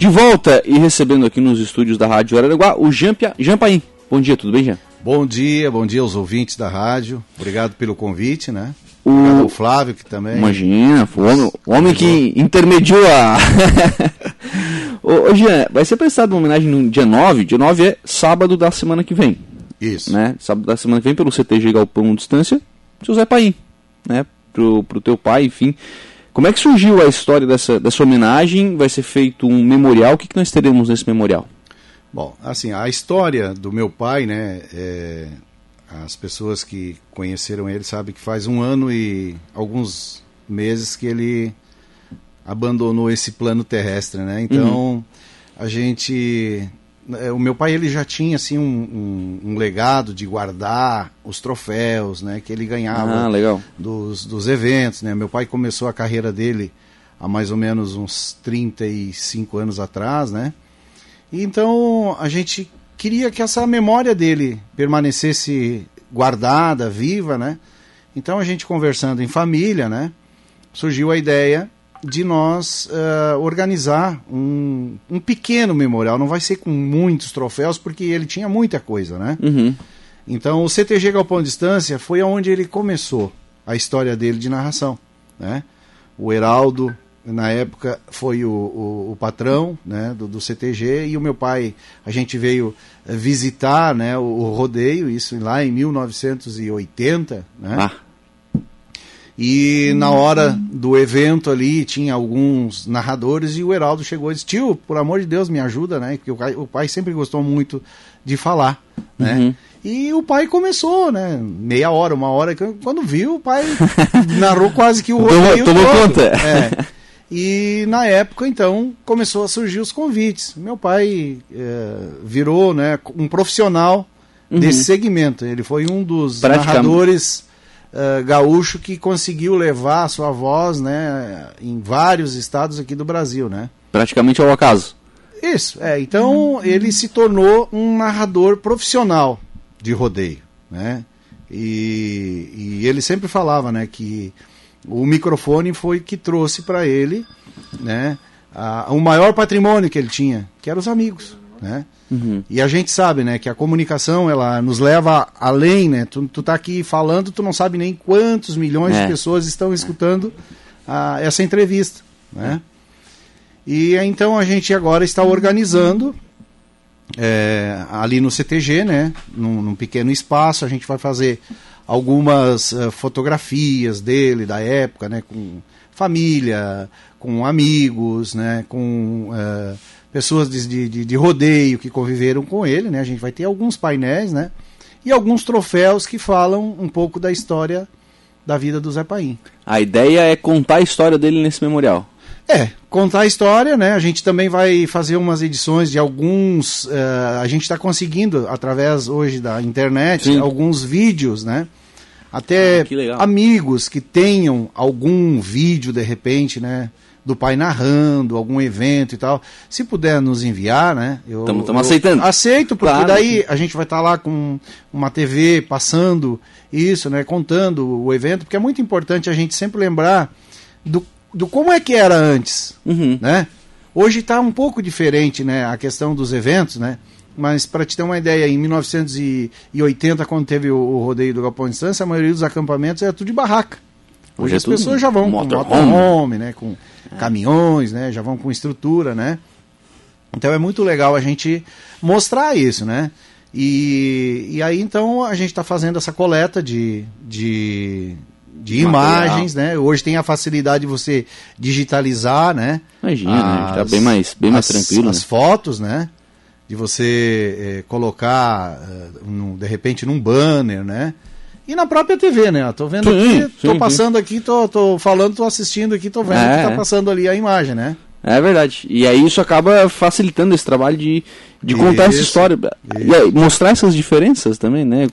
De volta e recebendo aqui nos estúdios da Rádio Araranguá o Jean. Jean Paim. Bom dia, tudo bem, Jean? Bom dia, bom dia aos ouvintes da rádio. Obrigado pelo convite, né? O, Obrigado ao Flávio, que também. Imagina, o homem, homem que intermediou a. ô, Jean, vai ser prestado uma homenagem no dia 9. Dia 9 é sábado da semana que vem. Isso. Né? Sábado da semana que vem, pelo CTG Galpão Distância, seu Zé Paim. Né? Pro, pro teu pai, enfim. Como é que surgiu a história dessa, dessa homenagem? Vai ser feito um memorial? O que, que nós teremos nesse memorial? Bom, assim, a história do meu pai, né? É, as pessoas que conheceram ele sabem que faz um ano e alguns meses que ele abandonou esse plano terrestre, né? Então, uhum. a gente o meu pai ele já tinha assim um, um, um, legado de guardar os troféus, né, que ele ganhava ah, dos, dos eventos, né? Meu pai começou a carreira dele há mais ou menos uns 35 anos atrás, né? E então a gente queria que essa memória dele permanecesse guardada, viva, né? Então a gente conversando em família, né? Surgiu a ideia de nós uh, organizar um, um pequeno memorial. Não vai ser com muitos troféus, porque ele tinha muita coisa, né? Uhum. Então, o CTG Galpão Distância foi onde ele começou a história dele de narração, né? O Heraldo, na época, foi o, o, o patrão né, do, do, CTG e o meu pai, a gente veio visitar né, o, o rodeio, isso lá em 1980, né? Ah e na hora do evento ali tinha alguns narradores e o Heraldo chegou e disse: Tio, por amor de Deus, me ajuda, né? Porque o pai, o pai sempre gostou muito de falar, né? Uhum. E o pai começou, né? Meia hora, uma hora. Quando viu, o pai narrou quase que o roteiro. Tomou conta. É. E na época, então, começou a surgir os convites. Meu pai é, virou né, um profissional uhum. desse segmento. Ele foi um dos narradores uh, gaúcho que conseguiu levar a sua voz né, em vários estados aqui do Brasil, né? Praticamente ao acaso. Isso, é. Então uhum. ele se tornou um narrador profissional de rodeio, né? E, e ele sempre falava, né, que o microfone foi que trouxe para ele, né, a, o maior patrimônio que ele tinha, que eram os amigos, né? Uhum. E a gente sabe, né, que a comunicação ela nos leva além, né? Tu, tu tá aqui falando, tu não sabe nem quantos milhões é. de pessoas estão escutando a, essa entrevista, né? E então a gente agora está organizando é, ali no CTG, né, num, num, pequeno espaço, a gente vai fazer algumas uh, fotografias dele da época, né, com família, com amigos, né, com uh, pessoas de, de, de, rodeio que conviveram com ele, né? A gente vai ter alguns painéis, né? E alguns troféus que falam um pouco da história da vida do Zé Paim. A ideia é contar a história dele nesse memorial. É, contar a história, né? A gente também vai fazer umas edições de alguns. Uh, a gente está conseguindo, através hoje da internet, Sim. alguns vídeos, né? Até ah, que amigos que tenham algum vídeo de repente, né? Do pai narrando algum evento e tal. Se puder nos enviar, né? Estamos aceitando. Aceito, porque claro. daí a gente vai estar tá lá com uma TV passando isso, né? Contando o evento, porque é muito importante a gente sempre lembrar do, do como é que era antes, uhum. né? Hoje está um pouco diferente, né? A questão dos eventos, né? Mas para te ter uma ideia, em 1980, quando teve o, o rodeio do Galpão Instância, a maioria dos acampamentos era tudo de barraca. Hoje, Hoje as pessoas já vão motorhome. com motorhome, né? Com caminhões, né? Já vão com estrutura, né? Então é muito legal a gente mostrar isso, né? E, e aí então a gente está fazendo essa coleta de, de, de imagens, né? Hoje tem a facilidade de você digitalizar, né? Imagina, as, né? Está bem mais, bem mais as, tranquilo. As né? fotos, né? De você eh, colocar, uh, num, de repente, num banner, né? E na própria TV, né? Tô vendo sim, aqui, tô sim, passando sim. aqui, tô, tô falando, tô assistindo aqui, tô vendo é, que tá é. passando ali a imagem, né? É verdade. E aí isso acaba facilitando esse trabalho de, de contar isso, essa história. Isso. E aí, mostrar essas diferenças também, né?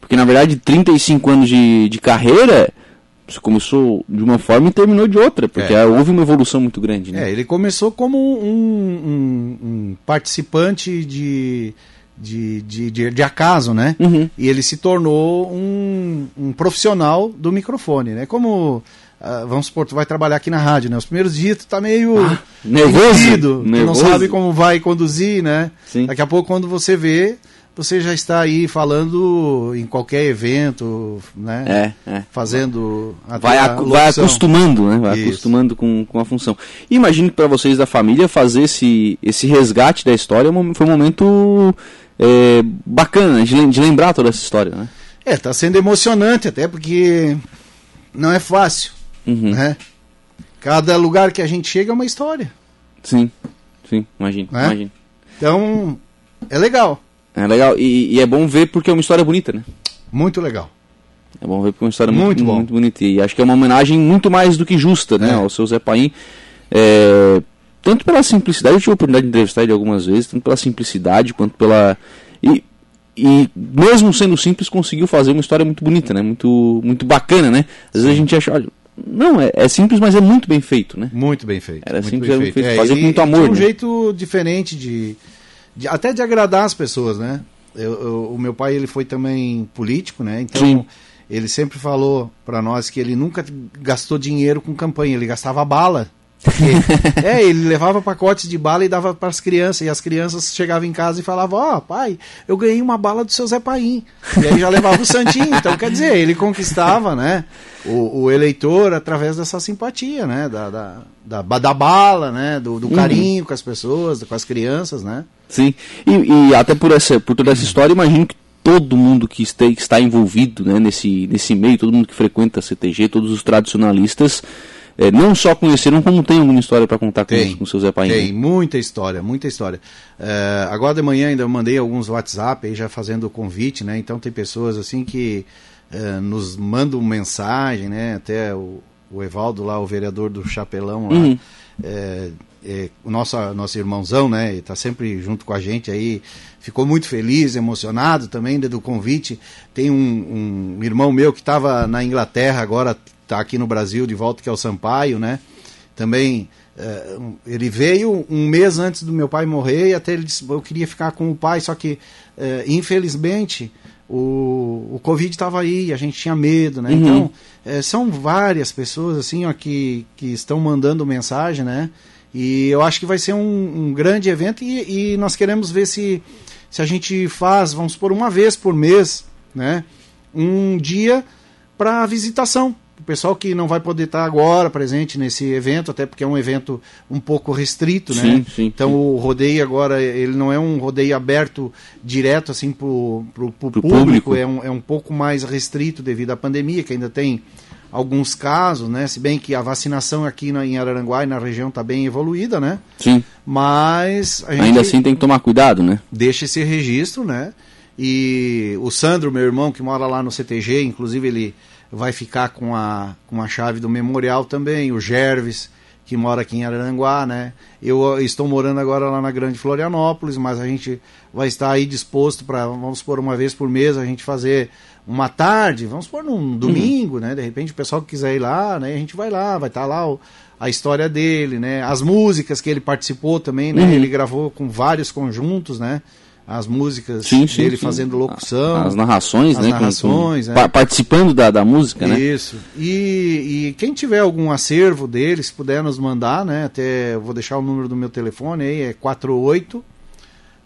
Porque na verdade 35 anos de, de carreira, você começou de uma forma e terminou de outra, porque é. houve uma evolução muito grande, né? É, ele começou como um, um, um participante de de, de, de, de acaso, né? Uhum. E ele se tornou um, um profissional do microfone, né? Como Uh, vamos supor, tu vai trabalhar aqui na rádio, né? Os primeiros dias tu tá meio ah, nervoso, tu não sabe como vai conduzir, né? Sim. Daqui a pouco quando você vê, você já está aí falando em qualquer evento, né? É, é. Fazendo vai, vai acostumando, né? Vai Isso. acostumando com, com a função. Imagino que para vocês da família fazer esse, esse resgate da história é foi um momento é, bacana de, lembrar toda essa história, né? É, tá sendo emocionante até porque não é fácil. Uhum. Né? Cada lugar que a gente chega é uma história. Sim, sim, imagino, né? imagino. Então, é legal. É legal, e, e, é bom ver porque é uma história bonita, né? Muito legal. É bom ver porque é uma história muito, muito, muito bonita. E acho que é uma homenagem muito mais do que justa, né? É. Ao seu Zé Paim. É, tanto pela simplicidade, eu tive a oportunidade de entrevistar ele algumas vezes, tanto pela simplicidade quanto pela. E, e mesmo sendo simples, conseguiu fazer uma história muito bonita, né? Muito, muito bacana, né? Às vezes a gente acha, olha, não, é, é, simples, mas é muito bem feito, né? Muito bem feito. Era muito simples, bem feito. feito. É, fazer com muito amor. um né? jeito diferente de, de, até de agradar as pessoas, né? Eu, eu, o meu pai ele foi também político, né? Então Sim. ele sempre falou para nós que ele nunca gastou dinheiro com campanha, ele gastava bala. é, ele levava pacotes de bala e dava para as crianças. E as crianças chegavam em casa e falavam: Ó, oh, pai, eu ganhei uma bala do seu Zé Paim. E aí já levava o Santinho. Então, quer dizer, ele conquistava né, o, o eleitor através dessa simpatia, né? Da, da, da, da bala, né? Do, do uhum. carinho uhum. com as pessoas, com as crianças, né? Sim, e, e até por, essa, por toda essa história, imagino que todo mundo que está, que está envolvido né, nesse, nesse meio, todo mundo que frequenta a CTG, todos os tradicionalistas é, não só conheceram, como tem alguma história para contar com, com o seu Zé Paim. Tem, muita história, muita história. É, agora de manhã ainda mandei alguns WhatsApp aí já fazendo o convite, né? Então tem pessoas assim que é, nos mandam mensagem, né? Até o, o Evaldo lá, o vereador do Chapelão lá. Uhum. É, é, o nosso, nosso irmãozão, né? Está sempre junto com a gente aí. Ficou muito feliz, emocionado também do convite. Tem um, um irmão meu que estava na Inglaterra agora está aqui no Brasil de volta, que é o Sampaio, né? Também é, ele veio um mês antes do meu pai morrer e até ele disse, eu queria ficar com o pai, só que é, infelizmente o, o Covid estava aí, a gente tinha medo, né? Uhum. Então é, são várias pessoas assim ó, que, que estão mandando mensagem, né? E eu acho que vai ser um, um grande evento e, e, nós queremos ver se, se a gente faz, vamos por uma vez por mês, né? Um dia para visitação o pessoal que não vai poder estar agora presente nesse evento, até porque é um evento um pouco restrito, né? Sim, sim, então sim. o rodeio agora ele não é um rodeio aberto direto assim para o público, público. É, um, é um pouco mais restrito devido à pandemia, que ainda tem alguns casos, né? Se bem que a vacinação aqui na, em Araranguá e na região está bem evoluída, né? Sim. Mas ainda assim tem que tomar cuidado, né? Deixa esse registro, né? E o Sandro, meu irmão, que mora lá no CTG, inclusive ele vai ficar com a, com a chave do memorial também, o Gerves, que mora aqui em Araranguá, né? Eu estou morando agora lá na Grande Florianópolis, mas a gente vai estar aí disposto para, vamos por uma vez por mês, a gente fazer uma tarde, vamos por num domingo, uhum. né? De repente o pessoal que quiser ir lá, né? A gente vai lá, vai estar lá o, a história dele, né? As músicas que ele participou também, né? Uhum. Ele gravou com vários conjuntos, né? As músicas sim, sim, dele sim. fazendo locução. As narrações, as né? narrações, com, com, é. Participando da, da música, Isso. né? Isso. E, e quem tiver algum acervo dele, se puder nos mandar, né? Até vou deixar o número do meu telefone aí, é 48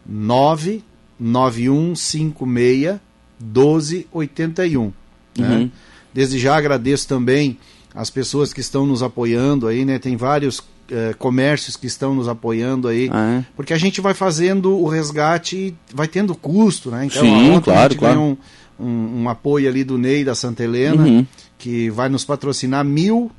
99156 1281. Né? Uhum. Desde já agradeço também as pessoas que estão nos apoiando aí, né? Tem vários é, comércios que estão nos apoiando aí, ah, é? porque a gente vai fazendo o resgate, vai tendo custo, né? Então, Sim, claro, a gente claro. um, um, um, apoio ali do Ney da Santa Helena, uhum. que vai nos patrocinar mil.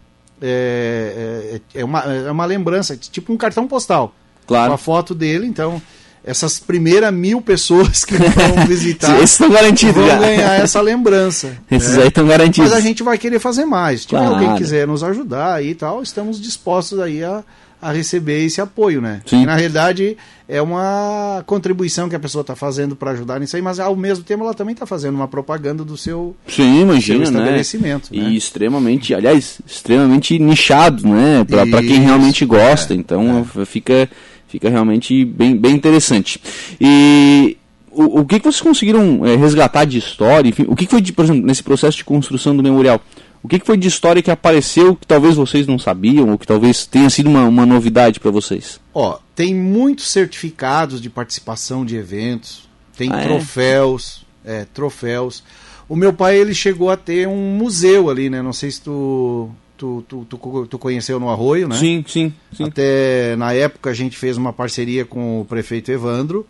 É, é, é, uma, é uma lembrança, tipo um cartão postal. Claro. Com a foto dele, então essas primeiras mil pessoas que vão visitar Esses estão garantidos vão já. ganhar essa lembrança. Esses né? aí estão garantidos. Mas a gente vai querer fazer mais. Se claro. alguém quiser nos ajudar aí e tal, estamos dispostos aí a, a receber esse apoio, né? Sim. na realidade é uma contribuição que a pessoa está fazendo para ajudar nisso aí, mas ao mesmo tempo ela também está fazendo uma propaganda do seu, Sim, imagina, seu né? estabelecimento. Né? E extremamente, aliás, extremamente nichado, né? Para quem realmente gosta. É, então é. fica Fica realmente bem, bem interessante. E o, o que, que vocês conseguiram é, resgatar de história? Enfim, o que, que foi, de, por exemplo, nesse processo de construção do memorial? O que, que foi de história que apareceu que talvez vocês não sabiam, ou que talvez tenha sido uma, uma novidade para vocês? Ó, tem muitos certificados de participação de eventos, tem ah, é? troféus, é? é, troféus. O meu pai ele chegou a ter um museu ali, né? Não sei se tu tu, tu, tu, tu, conheceu no Arroio, né? Sim, sim, sim. Até na época a gente fez uma parceria com o prefeito Evandro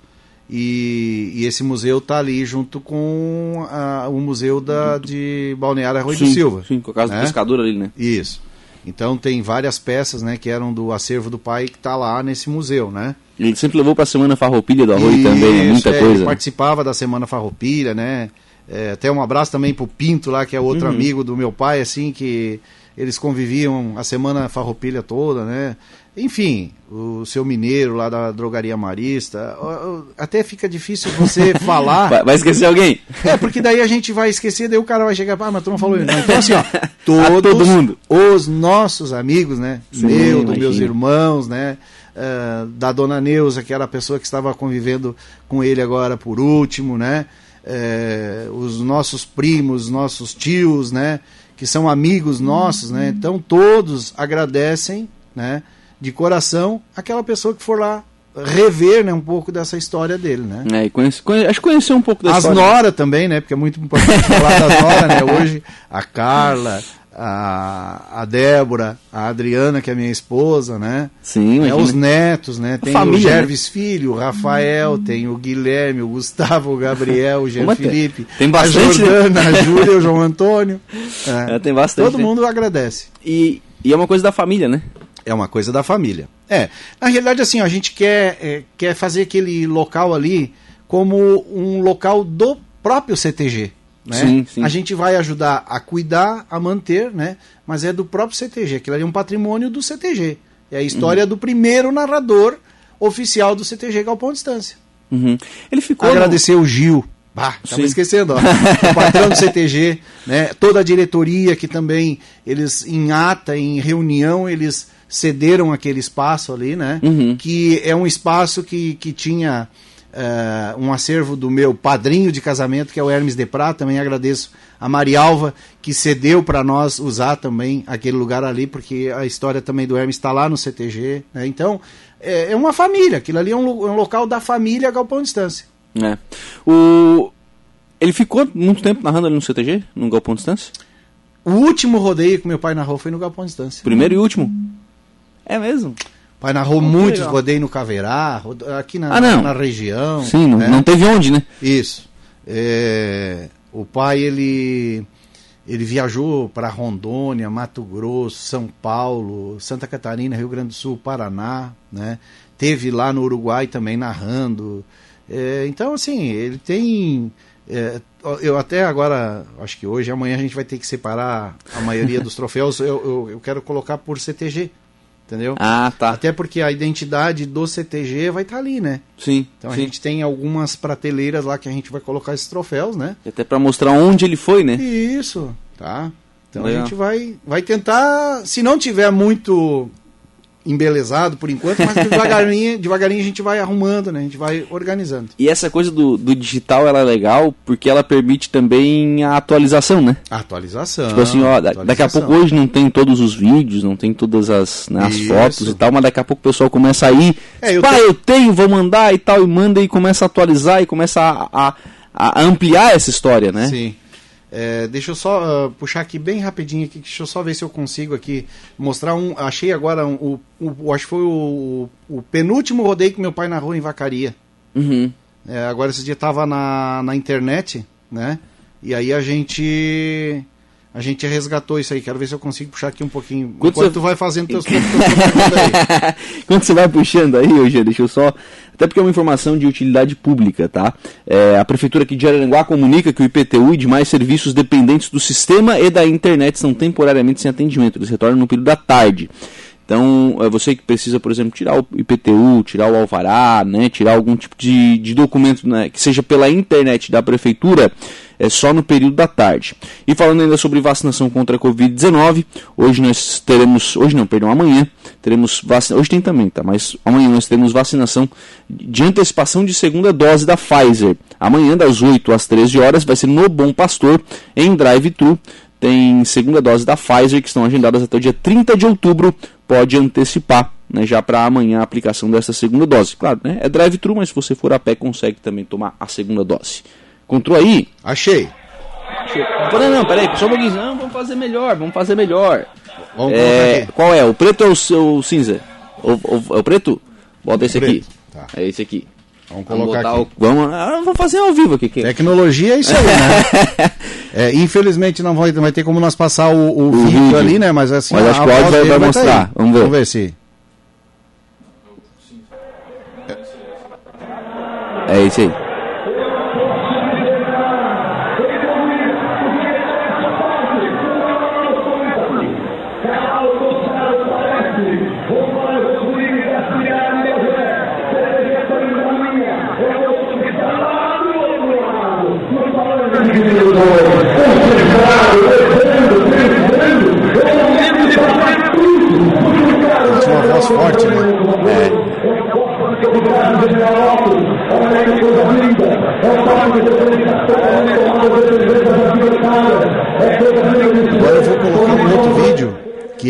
e, e esse museu tá ali junto com a, o museu da, de Balneário Arroio sim, do Silva. Sim, com a casa né? do pescador ali, né? Isso. Então tem várias peças, né, que eram do acervo do pai que está lá nesse museu, né? Ele sempre levou para a Semana Farroupilha do Arroio também, né? muita é, coisa. Ele participava da Semana Farroupilha, né? É, até um abraço também pro Pinto lá, que é outro uhum. amigo do meu pai, assim, que eles conviviam a semana farroupilha toda, né? Enfim, o seu mineiro lá da drogaria marista, até fica difícil você falar. Vai esquecer alguém? É, porque daí a gente vai esquecer, daí o cara vai chegar, ah, mas tu não falou isso. Então, assim, ó, todos todo mundo. os nossos amigos, né? Sim, Meu, dos meus irmãos, né? Uh, da dona Neuza, que era a pessoa que estava convivendo com ele agora por último, né? Uh, os nossos primos, nossos tios, né? Que são amigos nossos, né? Então todos agradecem, né? De coração aquela pessoa que for lá rever né, um pouco dessa história dele, né? É, conhece, conhece, acho que conhecer um pouco da As história. As Nora também, né? Porque é muito importante falar das Nora, né? Hoje a Carla, a, a Débora, a Adriana, que é minha esposa, né? Sim, é, Os netos, né? Tem família, o né? Gerves né? Filho, o Rafael, tem o Guilherme, o Gustavo, o Gabriel, o Jean Felipe, tem bastante, a Jordana, né? a Júlia, o João Antônio. É. É, tem bastante. Todo mundo agradece. E, e é uma coisa da família, né? É uma coisa da família. É. Na realidade, assim, a gente quer, é, quer fazer aquele local ali como um local do próprio CTG. Né? Sim, sim. A gente vai ajudar a cuidar, a manter, né? mas é do próprio CTG. Aquilo ali é um patrimônio do CTG. É a história uhum. do primeiro narrador oficial do CTG Galpão Distância. Uhum. Ele ficou. Agradecer no... o Gil. Bah, estava esquecendo, ó. o patrão do CTG, né? toda a diretoria que também, eles em ata, em reunião, eles cederam aquele espaço ali, né? Uhum. Que é um espaço que, que tinha uh, um acervo do meu padrinho de casamento, que é o Hermes de Prata. Também agradeço a Marialva, que cedeu para nós usar também aquele lugar ali, porque a história também do Hermes está lá no CTG. Né? Então, é, é, uma família. Aquilo ali é um, é um local da família Galpão Distância. É. O... Ele ficou muito tempo narrando ali no CTG, no Galpão Distância? O último rodeio que meu pai narrou foi no Galpão Distância. Primeiro e último? É mesmo? Pai narrou muito muitos rodeios no Caverá, aqui na, ah, na região. Sim, não, né? não teve onde, né? Isso. É, o pai, ele, ele viajou para Rondônia, Mato Grosso, São Paulo, Santa Catarina, Rio Grande do Sul, Paraná, né? Teve lá no Uruguai também narrando. É, então, assim, ele tem... É, eu até agora, acho que hoje, amanhã a gente vai ter que separar a maioria dos troféus. Eu, eu, eu quero colocar por CTG, Entendeu? Ah, tá. Até porque a identidade do CTG vai estar tá ali, né? Sim. Então sim. a gente tem algumas prateleiras lá que a gente vai colocar esses troféus, né? Até para mostrar onde ele foi, né? Isso, tá? Então Legal. a gente vai, vai tentar, se não tiver muito embelezado por enquanto, mas devagarinho, devagarinho a gente vai arrumando, né? A gente vai organizando. E essa coisa do, do digital ela é legal porque ela permite também a atualização, né? A atualização. Tipo assim, ó, daqui a pouco hoje não tem todos os vídeos, não tem todas as, né, as fotos e tal, mas daqui a pouco o pessoal começa a ir, é, eu, eu tenho, vou mandar e tal, e manda e começa a atualizar e começa a, a, a ampliar essa história, né? Sim. É, deixa eu só uh, puxar aqui bem rapidinho aqui, deixa eu só ver se eu consigo aqui mostrar um. Achei agora um, acho que foi o, o, penúltimo rodeio que meu pai narrou em Vacaria. Uhum. É, agora esse dia tava na, na internet, né? E aí a gente a gente resgatou isso aí. Quero ver se eu consigo puxar aqui um pouquinho. Quando enquanto você... tu vai fazendo teus. Quando você vai puxando aí, hoje, deixa eu só. Até porque é uma informação de utilidade pública, tá? É, a Prefeitura aqui de Araranguá comunica que o IPTU e demais serviços dependentes do sistema e da internet estão temporariamente sem atendimento. Eles retornam no período da tarde. Então, é você que precisa, por exemplo, tirar o IPTU, tirar o alvará, né, tirar algum tipo de, de documento né, que seja pela internet da prefeitura, é só no período da tarde. E falando ainda sobre vacinação contra a Covid-19, hoje nós teremos, hoje não, perdão, amanhã teremos vacina, hoje tem também, tá? Mas amanhã nós teremos vacinação de antecipação de segunda dose da Pfizer. Amanhã das 8 às 13 horas vai ser no Bom Pastor, em drive-thru tem segunda dose da Pfizer que estão agendadas até o dia 30 de outubro. Pode antecipar, né, já para amanhã a aplicação dessa segunda dose. Claro, né, é drive-thru, mas se você for a pé consegue também tomar a segunda dose. Encontrou aí? Achei. Não, não, peraí, só um pouquinho. Não, vamos fazer melhor, vamos fazer melhor. Vamos é, qual é? O preto ou o, o cinza? O, o, é o preto? Bota esse aqui. Tá. É esse aqui. Vamos colocar vamos aqui. O, vamos, ah, vamos fazer ao vivo aqui. Tecnologia é isso aí, né? é, infelizmente não vai, vai ter como nós passar o, o, o vídeo, vídeo, ali, né? Mas assim, Mas acho que o áudio vai, vai mostrar. Vamos ver. Vamos ver se. É esse aí.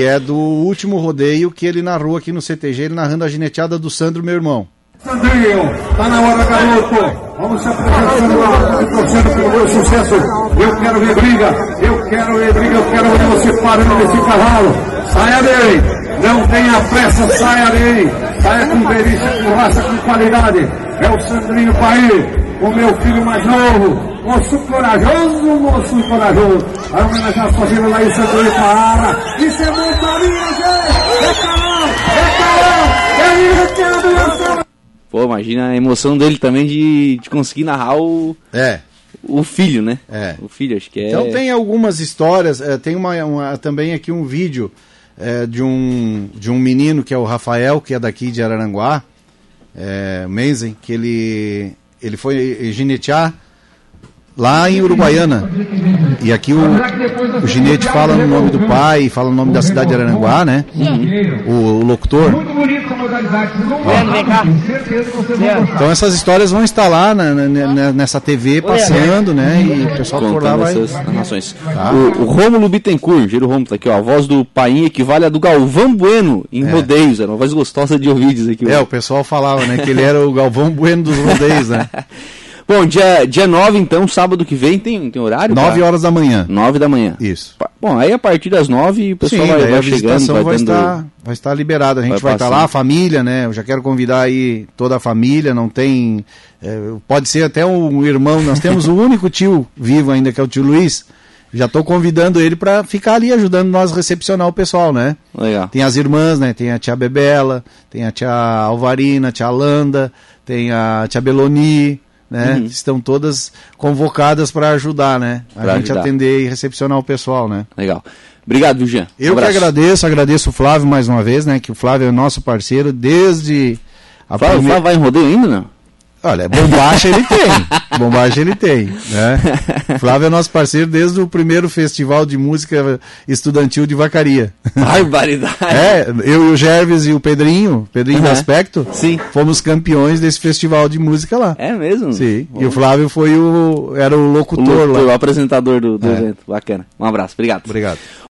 É do último rodeio que ele narrou aqui no CTG, ele narrando a gineteada do Sandro, meu irmão. Sandrinho, tá na hora, garoto. Vamos se apresentando lá, torcendo pelo meu sucesso. Eu quero ver briga, eu quero ver briga, eu quero ver você parando esse cavalo. Saia dele, não tenha pressa, saia dele. Saia com delícia, com raça, com qualidade. É o Sandrinho Paí, o meu filho mais novo. Moço corajoso, moço corajoso. Vai homenagear sua vida lá em Sandrinho Para. Isso é montaria, gente. É canal, é canal. É isso que é a Pô, imagina a emoção dele também de, de conseguir narrar o. É. O filho, né? É. O filho, acho que é. Então tem algumas histórias, é, tem uma, uma, também aqui um vídeo é, de, um, de um menino que é o Rafael, que é daqui de Araranguá, é, Menzen, que ele, ele foi ginetear lá em Uruguaiana. E aqui o, o ginete fala no nome do pai, fala no nome da cidade de Araranguá, né? O, o locutor. Então essas histórias vão estar lá na, na, nessa TV passando, né? E o pessoal por lá vai... narrações. Tá. O, o Rômulo Bittencourt, Giro Rômulo, tá aqui, ó. A voz do pai equivale a do Galvão Bueno em é. rodeios. Era uma voz gostosa de ouvir aqui. É, o pessoal falava, né? Que ele era o Galvão Bueno dos rodeios, né? Bom, dia, dia 9, então, sábado que vem, tem, tem horário? 9 horas da manhã. 9 da manhã. Isso. Bom, aí a partir das 9 o pessoal Sim, vai, vai chegando, vai, vai, estar, vai estar liberado. A gente vai, vai estar lá, a família, né? Eu já quero convidar aí toda a família, não tem. É, pode ser até um irmão, nós temos o único tio vivo ainda, que é o tio Luiz. Já estou convidando ele para ficar ali ajudando nós a recepcionar o pessoal, né? Legal. Tem as irmãs, né? Tem a tia Bebela, tem a tia Alvarina, a tia Alanda, tem a tia Beloni, né? Uhum. Estão todas convocadas para ajudar, né? A pra gente ajudar. atender e recepcionar o pessoal, né? Legal. Obrigado, Jean. Eu que agradeço, agradeço o Flávio mais uma vez, né? Que o Flávio é nosso parceiro desde a Flávio, primeira... Flávio vai em rodeio ainda, não? Olha, bombacha ele tem. Bombacha ele tem. Né? Flávio é nosso parceiro desde o primeiro festival de música estudantil de Vacaria. Barbaridade. É, eu e o Gerves e o Pedrinho, Pedrinho uhum. do Aspecto, Sim. fomos campeões desse festival de música lá. É mesmo? Sim. Bom. E o Flávio foi o. era o locutor, o locutor lá. O apresentador do, do é. evento. Bacana. Um abraço. Obrigado. Obrigado.